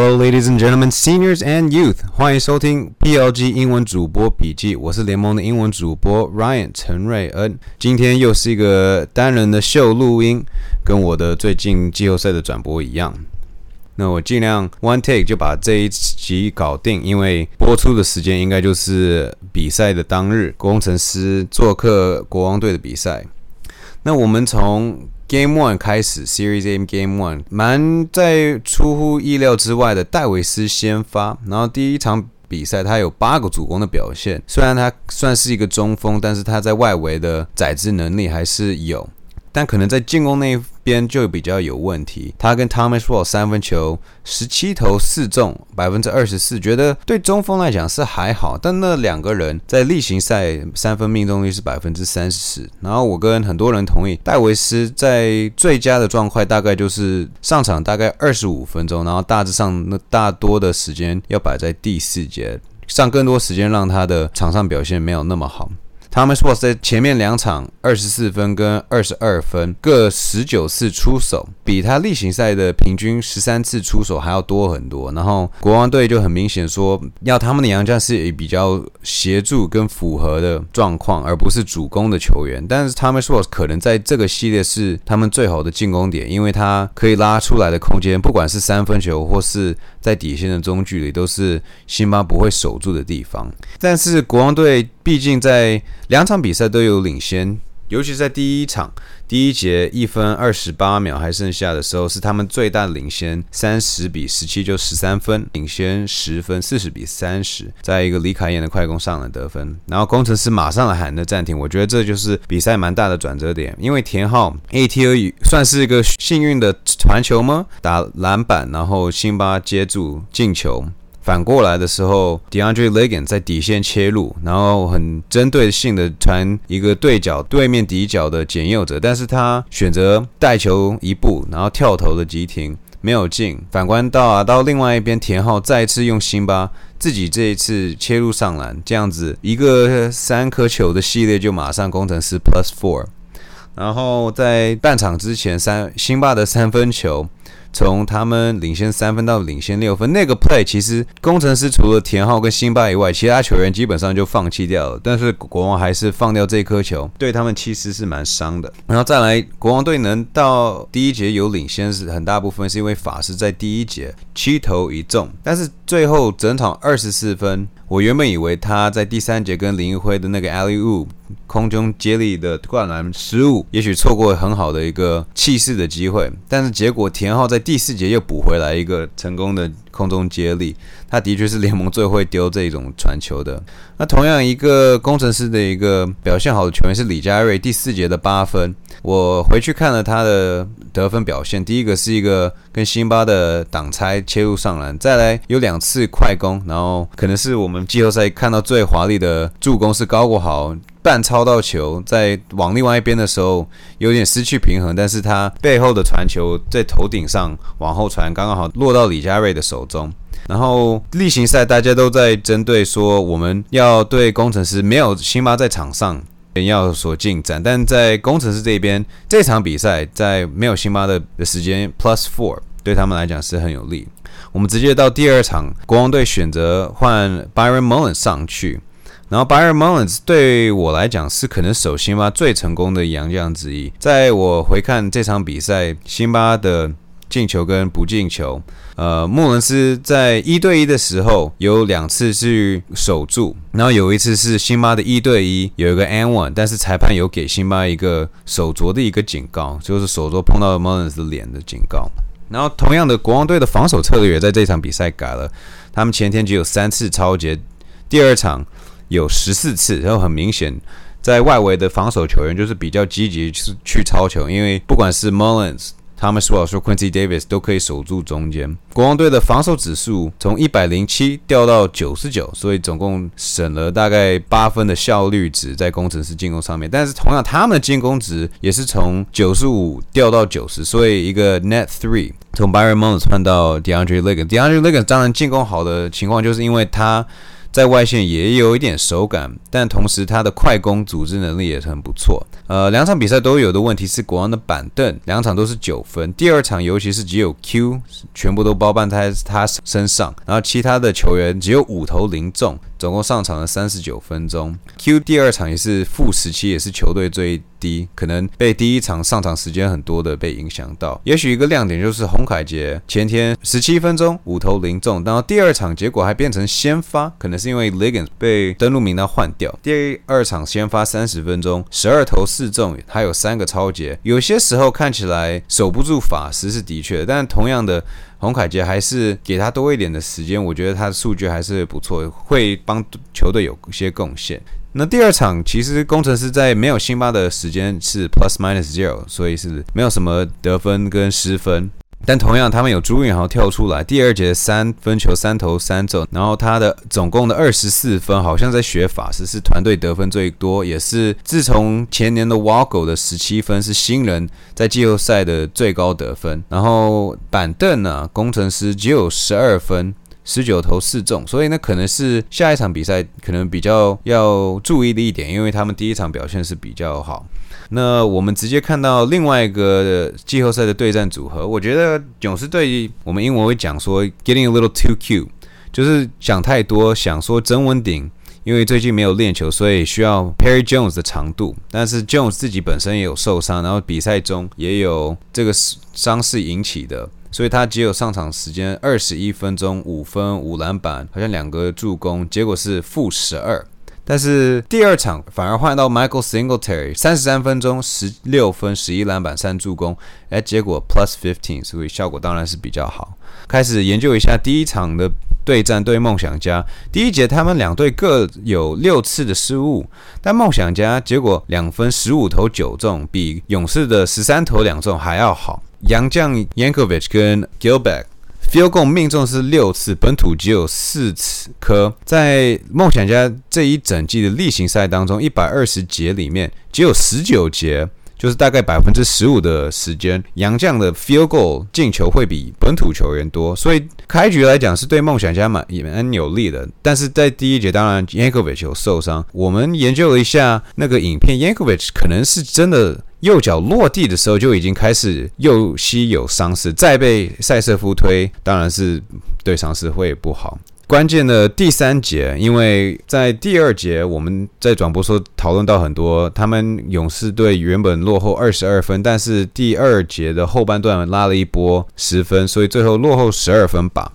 Hello, ladies and gentlemen, seniors and youth，欢迎收听 PLG 英文主播笔记。我是联盟的英文主播 Ryan 陈瑞恩。今天又是一个单人的秀录音，跟我的最近季后赛的转播一样。那我尽量 one take 就把这一集搞定，因为播出的时间应该就是比赛的当日，工程师做客国王队的比赛。那我们从 Game One 开始，Series A Game One，蛮在出乎意料之外的，戴维斯先发。然后第一场比赛他有八个主攻的表现，虽然他算是一个中锋，但是他在外围的载制能力还是有。但可能在进攻那边就比较有问题。他跟 Thomas Wall 三分球十七投四中，百分之二十四，觉得对中锋来讲是还好。但那两个人在例行赛三分命中率是百分之三十。然后我跟很多人同意，戴维斯在最佳的状况大概就是上场大概二十五分钟，然后大致上那大多的时间要摆在第四节，上更多时间让他的场上表现没有那么好。Thomas w a t s 在前面两场二十四分跟二十二分各十九次出手，比他例行赛的平均十三次出手还要多很多。然后国王队就很明显说，要他们的洋将是以比较协助跟符合的状况，而不是主攻的球员。但是 Thomas w a t s 可能在这个系列是他们最好的进攻点，因为他可以拉出来的空间，不管是三分球或是在底线的中距离，都是辛巴不会守住的地方。但是国王队。毕竟在两场比赛都有领先，尤其在第一场第一节一分二十八秒还剩下的时候，是他们最大的领先，三十比十七就十三分，领先十分，四十比三十，在一个李凯燕的快攻上了得分，然后工程师马上喊的暂停，我觉得这就是比赛蛮大的转折点，因为田浩 ATO 算是一个幸运的传球吗？打篮板，然后辛巴接住进球。反过来的时候，DeAndre Legan 在底线切入，然后很针对性的传一个对角对面底角的简佑者，但是他选择带球一步，然后跳投的急停没有进。反观到啊，到另外一边，田浩再次用辛巴自己这一次切入上篮，这样子一个三颗球的系列就马上工程师 Plus Four。然后在半场之前，三辛巴的三分球。从他们领先三分到领先六分，那个 play 其实工程师除了田浩跟辛巴以外，其他球员基本上就放弃掉了。但是国王还是放掉这颗球，对他们其实是蛮伤的。然后再来，国王队能到第一节有领先，是很大部分是因为法师在第一节七投一中，但是最后整场二十四分。我原本以为他在第三节跟林奕辉的那个 alley oop 空中接力的灌篮失误，也许错过很好的一个气势的机会，但是结果田浩在第四节又补回来一个成功的。空中接力，他的确是联盟最会丢这种传球的。那同样一个工程师的一个表现好的球员是李佳瑞，第四节的八分。我回去看了他的得分表现，第一个是一个跟辛巴的挡拆切入上篮，再来有两次快攻，然后可能是我们季后赛看到最华丽的助攻是高国豪半超到球，在往另外一边的时候有点失去平衡，但是他背后的传球在头顶上往后传，刚刚好落到李佳瑞的手中。然后例行赛大家都在针对说，我们要对工程师没有辛巴在场上要有所进展，但在工程师这边这场比赛在没有辛巴的的时间 plus four 对他们来讲是很有利。我们直接到第二场，国王队选择换 Byron Mullins 上去。然后 Byron Mullins 对我来讲是可能守辛巴最成功的洋将之一。在我回看这场比赛，辛巴的进球跟不进球，呃，穆伦斯在一对一的时候有两次是守住，然后有一次是辛巴的一对一有一个 N one，但是裁判有给辛巴一个手镯的一个警告，就是手镯碰到 Mullins 的脸的警告。然后同样的，国王队的防守策略也在这场比赛改了，他们前天只有三次超节，第二场。有十四次，然后很明显，在外围的防守球员就是比较积极去去超球，因为不管是 Mullins、Thomas Wells、Quincy Davis 都可以守住中间。国王队的防守指数从一百零七掉到九十九，所以总共省了大概八分的效率值在工程师进攻上面。但是同样，他们的进攻值也是从九十五掉到九十，所以一个 Net Three 从 Byron Mullins 换到 DeAndre l e g a n DeAndre l e g a n 当然进攻好的情况，就是因为他。在外线也有一点手感，但同时他的快攻组织能力也很不错。呃，两场比赛都有的问题是国王的板凳，两场都是九分，第二场尤其是只有 Q 全部都包办在他身上，然后其他的球员只有五投零中。总共上场了三十九分钟，Q 第二场也是负十七，也是球队最低，可能被第一场上场时间很多的被影响到。也许一个亮点就是洪凯杰前天十七分钟五投零中，然后第二场结果还变成先发，可能是因为 Ligon 被登录名单换掉。第二场先发三十分钟，十二投四中，还有三个超节。有些时候看起来守不住法师是的确，但同样的。洪凯杰还是给他多一点的时间，我觉得他的数据还是不错，会帮球队有些贡献。那第二场其实工程师在没有辛巴的时间是 plus minus zero，所以是没有什么得分跟失分。但同样，他们有朱允豪跳出来，第二节三分球三投三中，然后他的总共的二十四分，好像在学法师是团队得分最多，也是自从前年的 w a g o 的十七分是新人在季后赛的最高得分。然后板凳呢，工程师只有十二分，十九投四中，所以呢可能是下一场比赛可能比较要注意的一点，因为他们第一场表现是比较好。那我们直接看到另外一个季后赛的对战组合，我觉得勇士队，我们英文会讲说 getting a little too cute，就是想太多，想说真稳顶，因为最近没有练球，所以需要 Perry Jones 的长度，但是 Jones 自己本身也有受伤，然后比赛中也有这个伤势引起的，所以他只有上场时间二十一分钟，五分五篮板，好像两个助攻，结果是负十二。但是第二场反而换到 Michael Singletary，三十三分钟十六分十一篮板三助攻，哎，结果 Plus fifteen，所以效果当然是比较好。开始研究一下第一场的对战对梦想家，第一节他们两队各有六次的失误，但梦想家结果两分十五投九中，比勇士的十三投两中还要好。杨将 Yankovic 跟 Gilbert。Field goal 命中是六次，本土只有四次颗。在梦想家这一整季的例行赛当中，一百二十节里面只有十九节，就是大概百分之十五的时间，杨将的 field goal 进球会比本土球员多。所以开局来讲是对梦想家蛮也蛮有利的。但是在第一节，当然 Yankovic 有受伤。我们研究了一下那个影片，Yankovic 可能是真的。右脚落地的时候就已经开始右膝有伤势，再被塞瑟夫推，当然是对伤势会不好。关键的第三节，因为在第二节我们在转播说讨论到很多，他们勇士队原本落后二十二分，但是第二节的后半段拉了一波十分，所以最后落后十二分吧。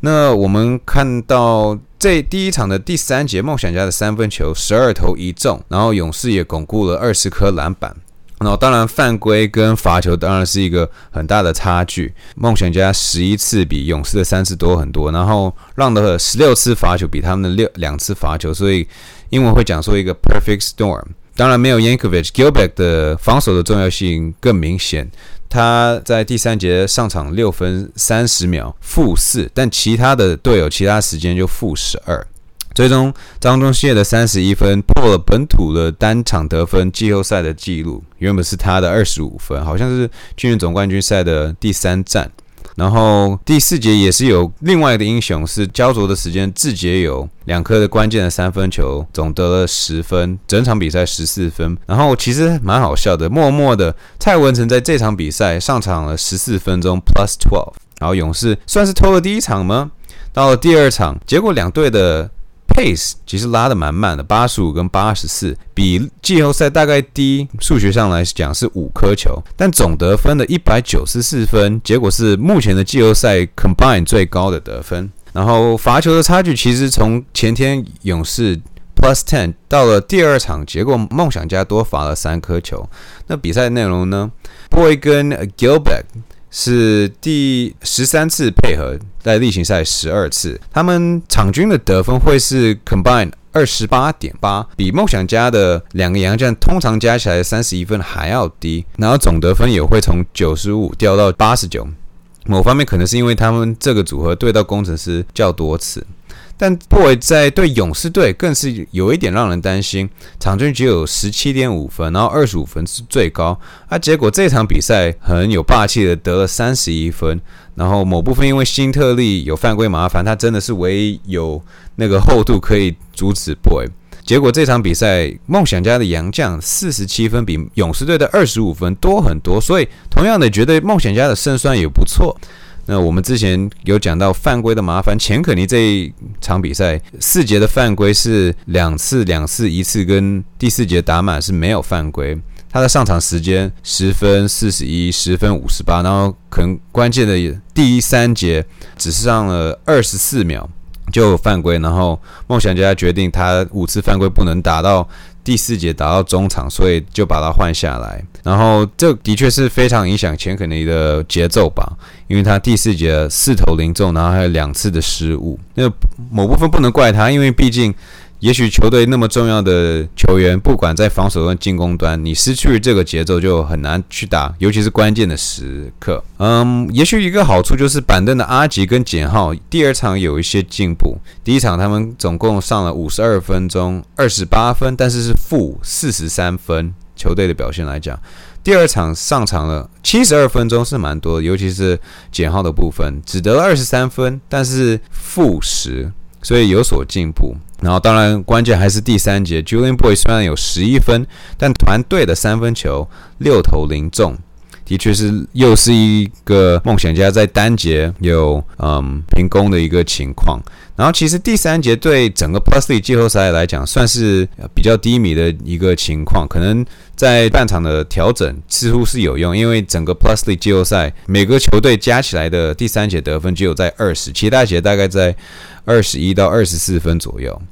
那我们看到这第一场的第三节，梦想家的三分球十二投一中，然后勇士也巩固了二十颗篮板。那，当然犯规跟罚球当然是一个很大的差距。梦想家十一次比勇士的三次多很多，然后让的十六次罚球比他们的六两次罚球，所以英文会讲说一个 perfect storm。当然没有 Yankovic Gilbert 的防守的重要性更明显。他在第三节上场六分三十秒负四，但其他的队友其他时间就负十二。最终，张忠宪的三十一分破了本土的单场得分季后赛的记录，原本是他的二十五分，好像是去年总冠军赛的第三战。然后第四节也是有另外的英雄，是焦灼的时间，志杰有两颗的关键的三分球，总得了十分，整场比赛十四分。然后其实蛮好笑的，默默的蔡文成在这场比赛上场了十四分钟 plus twelve，然后勇士算是偷了第一场吗？到了第二场，结果两队的。Pace 其实拉的蛮慢的，八十五跟八十四，比季后赛大概低。数学上来讲是五颗球，但总得分的一百九十四分，结果是目前的季后赛 combine 最高的得分。然后罚球的差距其实从前天勇士 plus ten 到了第二场，结果梦想家多罚了三颗球。那比赛内容呢？Boy 跟 Gilbert。是第十三次配合，在例行赛十二次，他们场均的得分会是 combine 二十八点八，比梦想家的两个洋将通常加起来三十一分还要低，然后总得分也会从九十五掉到八十九。某方面可能是因为他们这个组合对到工程师较多次。但 Boy 在对勇士队更是有一点让人担心，场均只有十七点五分，然后二十五分是最高，啊，结果这场比赛很有霸气的得了三十一分，然后某部分因为辛特利有犯规麻烦，他真的是唯一有那个厚度可以阻止 Boy。结果这场比赛，梦想家的杨将四十七分比勇士队的二十五分多很多，所以同样的觉得梦想家的胜算也不错。那我们之前有讲到犯规的麻烦，钱可尼这一场比赛四节的犯规是两次两次一次，跟第四节打满是没有犯规。他的上场时间十分四十一，十分五十八，然后可能关键的第三节只上了二十四秒。就犯规，然后梦想家决定他五次犯规不能打到第四节打到中场，所以就把他换下来。然后这的确是非常影响钱肯尼的节奏吧，因为他第四节四投零中，然后还有两次的失误。那某部分不能怪他，因为毕竟。也许球队那么重要的球员，不管在防守端进攻端，你失去这个节奏就很难去打，尤其是关键的时刻。嗯，也许一个好处就是板凳的阿吉跟简浩第二场有一些进步。第一场他们总共上了五十二分钟，二十八分，但是是负四十三分。球队的表现来讲，第二场上场了七十二分钟是蛮多，尤其是简浩的部分，只得了二十三分，但是负十，所以有所进步。然后，当然，关键还是第三节，Julian Boy 虽然有十一分，但团队的三分球六投零中，的确是又是一个梦想家在单节有嗯平攻的一个情况。然后，其实第三节对整个 Plusley 季后赛来讲，算是比较低迷的一个情况。可能在半场的调整似乎是有用，因为整个 Plusley 季后赛每个球队加起来的第三节得分只有在二十，其他节大概在二十一到二十四分左右。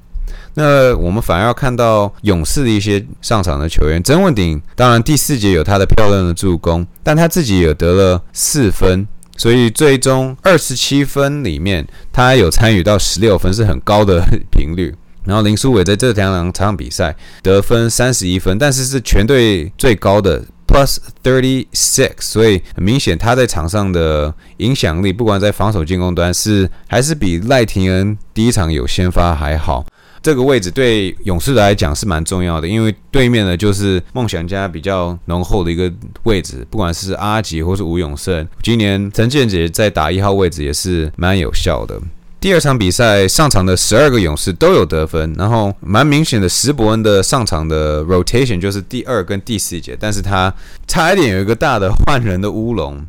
那我们反而要看到勇士的一些上场的球员，曾文鼎当然第四节有他的漂亮的助攻，但他自己也得了四分。所以最终二十七分里面，他有参与到十六分，是很高的频率。然后林书伟在这两场比赛得分三十一分，但是是全队最高的 plus thirty six。所以很明显，他在场上的影响力，不管在防守进攻端，是还是比赖廷恩第一场有先发还好。这个位置对勇士来讲是蛮重要的，因为对面呢就是梦想家比较浓厚的一个位置，不管是阿吉或是吴永胜，今年陈建杰在打一号位置也是蛮有效的。第二场比赛上场的十二个勇士都有得分，然后蛮明显的，石伯恩的上场的 rotation 就是第二跟第四节，但是他差一点有一个大的换人的乌龙。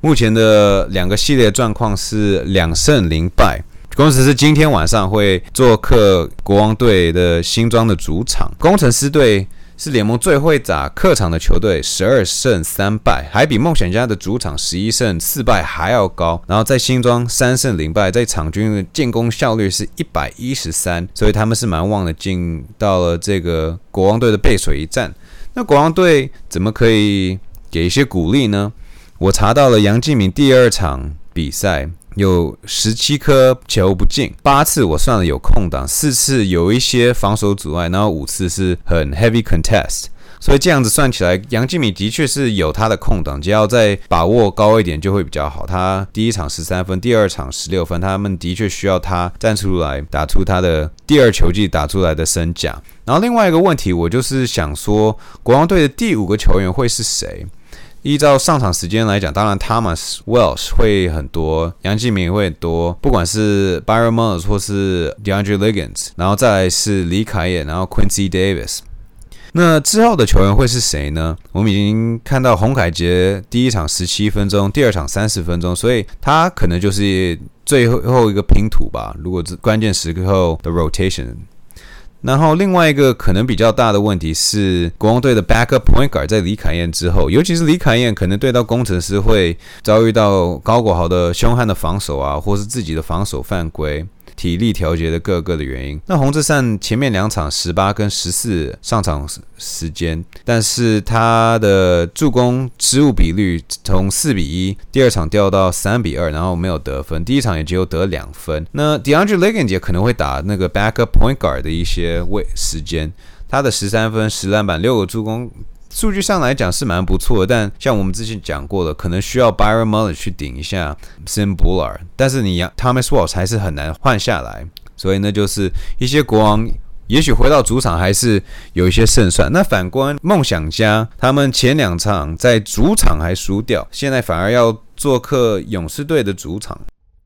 目前的两个系列状况是两胜零败。工程师今天晚上会做客国王队的新庄的主场。工程师队是联盟最会打客场的球队，十二胜三败，还比梦想家的主场十一胜四败还要高。然后在新庄三胜零败，在场均的进攻效率是一百一十三，所以他们是蛮旺的进到了这个国王队的背水一战。那国王队怎么可以给一些鼓励呢？我查到了杨敬敏第二场比赛。有十七颗球不进，八次我算了有空档，四次有一些防守阻碍，然后五次是很 heavy contest，所以这样子算起来，杨敬敏的确是有他的空档，只要再把握高一点就会比较好。他第一场十三分，第二场十六分，他们的确需要他站出来打出他的第二球季打出来的身价。然后另外一个问题，我就是想说，国王队的第五个球员会是谁？依照上场时间来讲，当然 Thomas Welsh 会很多，杨敬敏会很多，不管是 Byron Mullins 或是 DeAndre Liggins，然后再来是李凯也，然后 Quincy Davis。那之后的球员会是谁呢？我们已经看到洪凯杰第一场十七分钟，第二场三十分钟，所以他可能就是最后一个拼图吧。如果关键时刻的 rotation。然后另外一个可能比较大的问题是，国王队的 backup point guard 在李凯燕之后，尤其是李凯燕可能对到工程师会遭遇到高国豪的凶悍的防守啊，或是自己的防守犯规。体力调节的各个的原因。那洪志善前面两场十八跟十四上场时间，但是他的助攻失误比率从四比一，第二场掉到三比二，然后没有得分。第一场也只有得两分。那 DeAndre Liggins 也可能会打那个 backup point guard 的一些位时间，他的十三分、十篮板、六个助攻。数据上来讲是蛮不错的，但像我们之前讲过的，可能需要 Byron Mullen 去顶一下 Sim Buller，但是你 Thomas Walsh 还是很难换下来。所以那，就是一些国王也许回到主场还是有一些胜算。那反观梦想家，他们前两场在主场还输掉，现在反而要做客勇士队的主场。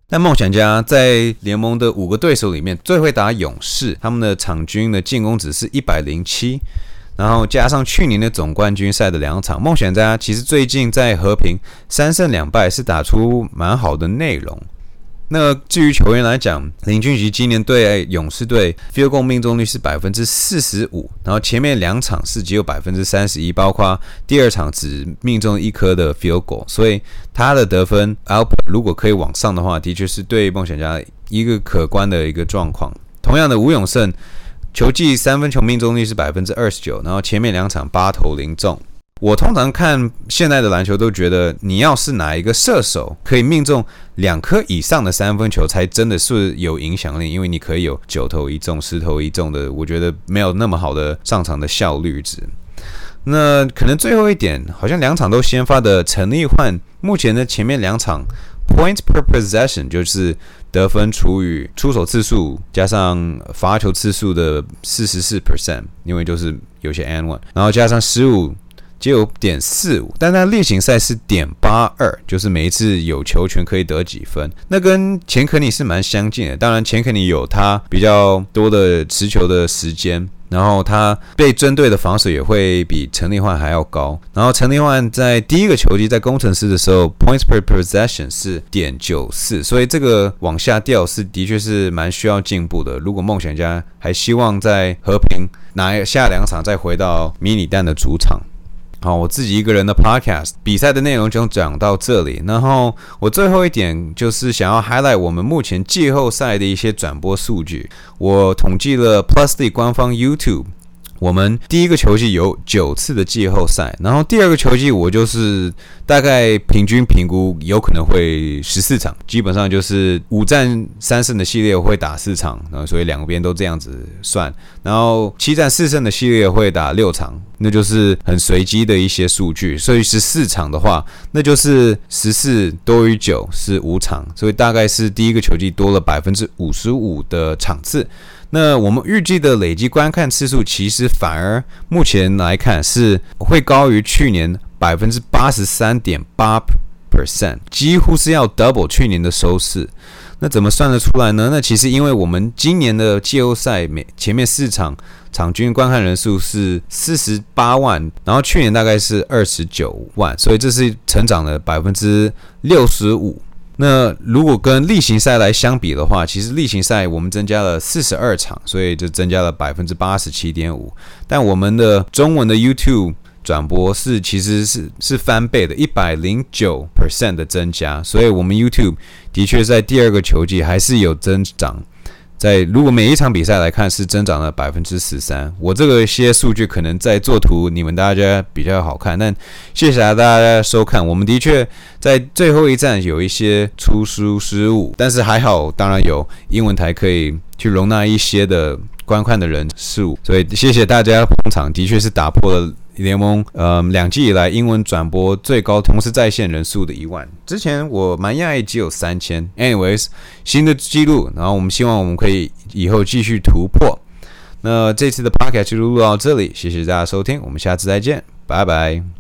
但梦想家在联盟的五个对手里面最会打勇士，他们的场均的进攻值是一百零七，然后加上去年的总冠军赛的两场，梦想家其实最近在和平三胜两败，是打出蛮好的内容。那至于球员来讲，林俊杰今年对勇士队 field goal 命中率是百分之四十五，然后前面两场是只有百分之三十一，包括第二场只命中一颗的 field goal，所以他的得分 output 如果可以往上的话，的确是对梦想家一个可观的一个状况。同样的，吴永胜球技三分球命中率是百分之二十九，然后前面两场八投零中。我通常看现在的篮球都觉得，你要是哪一个射手可以命中两颗以上的三分球，才真的是有影响力，因为你可以有九投一中、十投一中的，我觉得没有那么好的上场的效率值。那可能最后一点，好像两场都先发的陈立焕，目前的前面两场 points per possession 就是得分除以出手次数加上罚球次数的四十四 percent，因为就是有些 n one，然后加上失误。只有点四五，但他例行赛是点八二，就是每一次有球权可以得几分，那跟钱肯尼是蛮相近的。当然，钱肯尼有他比较多的持球的时间，然后他被针对的防守也会比陈立焕还要高。然后陈立焕在第一个球季在工程师的时候，points per possession 是点九四，所以这个往下掉是的确是蛮需要进步的。如果梦想家还希望在和平拿下两场，再回到迷你蛋的主场。好，我自己一个人的 podcast 比赛的内容就讲到这里。然后我最后一点就是想要 highlight 我们目前季后赛的一些转播数据。我统计了 Plus D 官方 YouTube。我们第一个球季有九次的季后赛，然后第二个球季我就是大概平均评估有可能会十四场，基本上就是五战三胜的系列会打四场，然后所以两边都这样子算，然后七战四胜的系列会打六场，那就是很随机的一些数据，所以十四场的话，那就是十四多于九是五场，所以大概是第一个球季多了百分之五十五的场次。那我们预计的累计观看次数，其实反而目前来看是会高于去年百分之八十三点八 percent，几乎是要 double 去年的收视。那怎么算得出来呢？那其实因为我们今年的季后赛每前面四场场均观看人数是四十八万，然后去年大概是二十九万，所以这是成长了百分之六十五。那如果跟例行赛来相比的话，其实例行赛我们增加了四十二场，所以就增加了百分之八十七点五。但我们的中文的 YouTube 转播是其实是是翻倍的，一百零九 percent 的增加，所以我们 YouTube 的确在第二个球季还是有增长。在如果每一场比赛来看是增长了百分之十三，我这个些数据可能在做图你们大家比较好看，但谢谢大家收看。我们的确在最后一站有一些出书失误，但是还好，当然有英文台可以去容纳一些的观看的人数，所以谢谢大家捧场，的确是打破了。联盟呃，两季以来英文转播最高同时在线人数的一万，之前我蛮讶异只有三千。Anyways，新的记录，然后我们希望我们可以以后继续突破。那这次的 Podcast 就录到这里，谢谢大家收听，我们下次再见，拜拜。